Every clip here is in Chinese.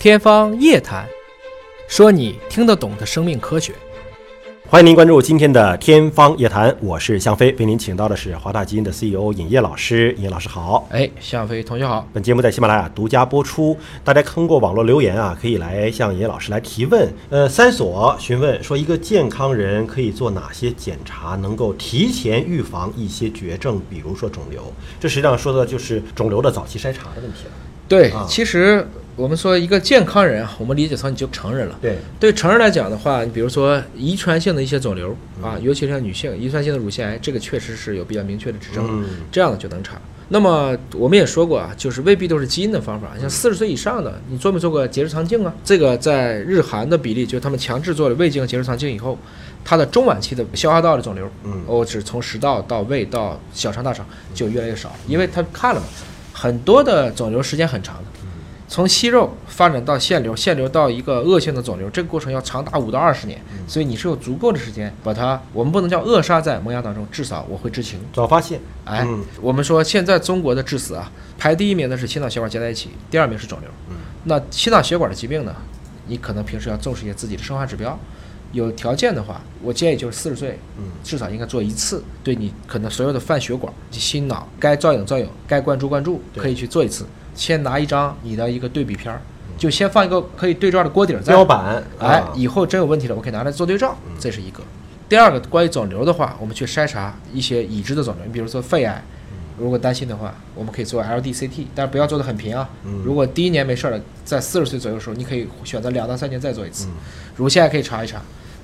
天方夜谭，说你听得懂的生命科学。欢迎您关注今天的《天方夜谭》，我是向飞，为您请到的是华大基因的 CEO 尹烨老师。尹烨老师好，哎，向飞同学好。本节目在喜马拉雅独家播出，大家通过网络留言啊，可以来向尹烨老师来提问。呃，三所询问说，一个健康人可以做哪些检查，能够提前预防一些绝症，比如说肿瘤？这实际上说的就是肿瘤的早期筛查的问题了。对，啊其实我们说一个健康人啊，我们理解成你就成人了。对，对成人来讲的话，你比如说遗传性的一些肿瘤啊，尤其是像女性遗传性的乳腺癌，这个确实是有比较明确的指征这样的就能查。那么我们也说过啊，就是未必都是基因的方法，像四十岁以上的，你做没做过结直肠镜啊？这个在日韩的比例，就是他们强制做了胃镜、结直肠镜以后，它的中晚期的消化道的肿瘤，嗯哦，只从食道到胃到小肠、大肠就越来越少，因为他看了嘛，很多的肿瘤时间很长的，从息肉发展到腺瘤，腺瘤到一个恶性的肿瘤，这个过程要长达五到二十年，所以你是有足够的时间把它，我们不能叫扼杀在萌芽当中，至少我会知情。早发现。哎，嗯我们说现在中国的致死啊，排第一名的是心脑血管结在一起，第二名是肿瘤。嗯那心脑血管的疾病呢，你可能平时要重视一些自己的生化指标。有条件的话，我建议就是四十岁，嗯至少应该做一次，对你可能所有的泛血管、心脑该造影造影，该灌注灌注，可以去做一次。先拿一张你的一个对比片儿，就先放一个可以对照的锅底儿在，标板，哎啊，以后真有问题了，我可以拿来做对照，这是一个。第二个，关于肿瘤的话，我们去筛查一些已知的肿瘤，你比如说肺癌，如果担心的话，我们可以做 LDCT，但是不要做的很频啊。如果第一年没事儿了，在四十岁左右的时候，你可以选择两到三年再做一次。乳腺癌可以查一查，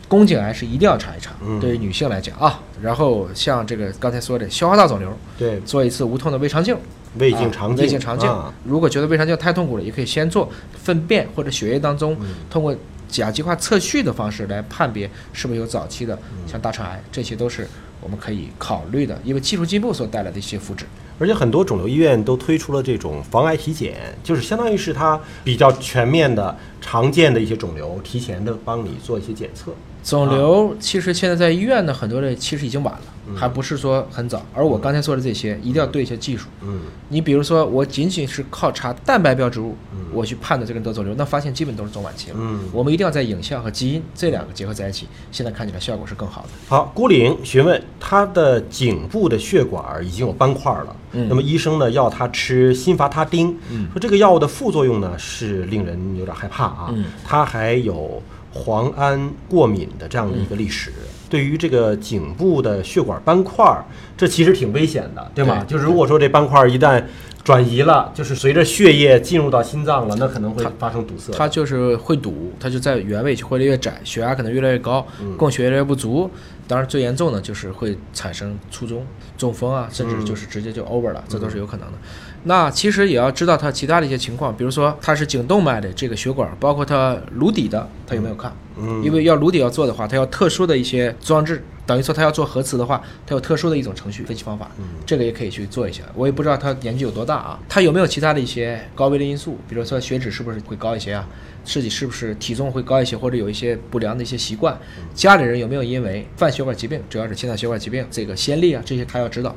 宫颈癌是一定要查一查，嗯对于女性来讲啊。然后像这个刚才说的消化道肿瘤，对，做一次无痛的胃肠镜。胃镜肠镜，啊胃镜肠镜啊，如果觉得胃肠镜太痛苦了，也可以先做粪便或者血液当中，嗯通过甲基化测序的方式来判别是不是有早期的嗯像大肠癌，这些都是我们可以考虑的，因为技术进步所带来的一些福祉。而且很多肿瘤医院都推出了这种防癌体检，就是相当于是它比较全面的、常见的一些肿瘤，提前的帮你做一些检测。肿瘤其实现在在医院呢，很多的其实已经晚了，还不是说很早。而我刚才说的这些，一定要对一些技术。嗯，你比如说，我仅仅是靠查蛋白标志物，我去判断这个人得肿瘤，那发现基本都是中晚期了。嗯我们一定要在影像和基因这两个结合在一起，现在看起来效果是更好的。好，孤岭询问他的颈部的血管已经有斑块了，嗯那么医生呢要他吃辛伐他汀，嗯说这个药物的副作用呢是令人有点害怕啊，嗯他还有磺胺过敏的这样的一个历史。对于这个颈部的血管斑块儿，这其实挺危险的，对吗？对就是如果说这斑块儿一旦转移了，就是随着血液进入到心脏了，那可能会发生堵塞。它就是会堵，它就在原位就会越来越窄，血压可能越来越高，供血越来越不足。当然最严重的就是会产生卒中、中风啊，甚至就是直接就 over 了，这都是有可能的。那其实也要知道它其他的一些情况，比如说它是颈动脉的这个血管，包括它颅底的，它有没有看？嗯因为要颅底要做的话，它要特殊的一些装置，等于说他要做核磁的话，他有特殊的一种程序分析方法，这个也可以去做一下。我也不知道他年纪有多大啊，他有没有其他的一些高危的因素，比如说血脂是不是会高一些啊？自己是不是体重会高一些，或者有一些不良的一些习惯？家里人有没有因为犯血管疾病，主要是心脑血管疾病这个先例啊，这些他要知道。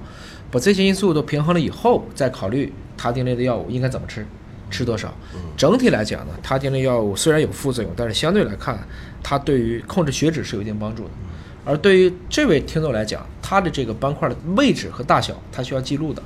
把这些因素都平衡了以后，再考虑他汀类的药物应该怎么吃。吃多少？整体来讲呢，他汀类药物虽然有副作用，但是相对来看，它对于控制血脂是有一定帮助的。而对于这位听众来讲，他的这个斑块的位置和大小，他需要记录的，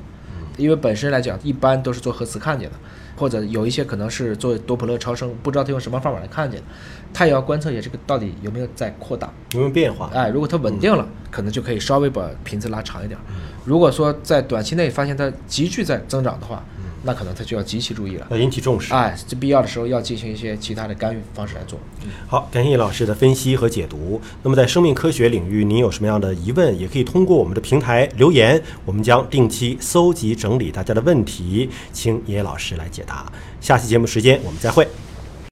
因为本身来讲，一般都是做核磁看见的，或者有一些可能是做多普勒超声，不知道他用什么方法来看见的，他也要观测一下这个到底有没有在扩大。有没有变化？哎，如果它稳定了，可能就可以稍微把频次拉长一点儿。如果说在短期内发现它急剧在增长的话，那可能他就要极其注意了。要引起重视。哎，这必要的时候要进行一些其他的干预方式来做。好，感谢叶老师的分析和解读。那么在生命科学领域，您有什么样的疑问，也可以通过我们的平台留言，我们将定期搜集整理大家的问题，请叶老师来解答。下期节目时间我们再会。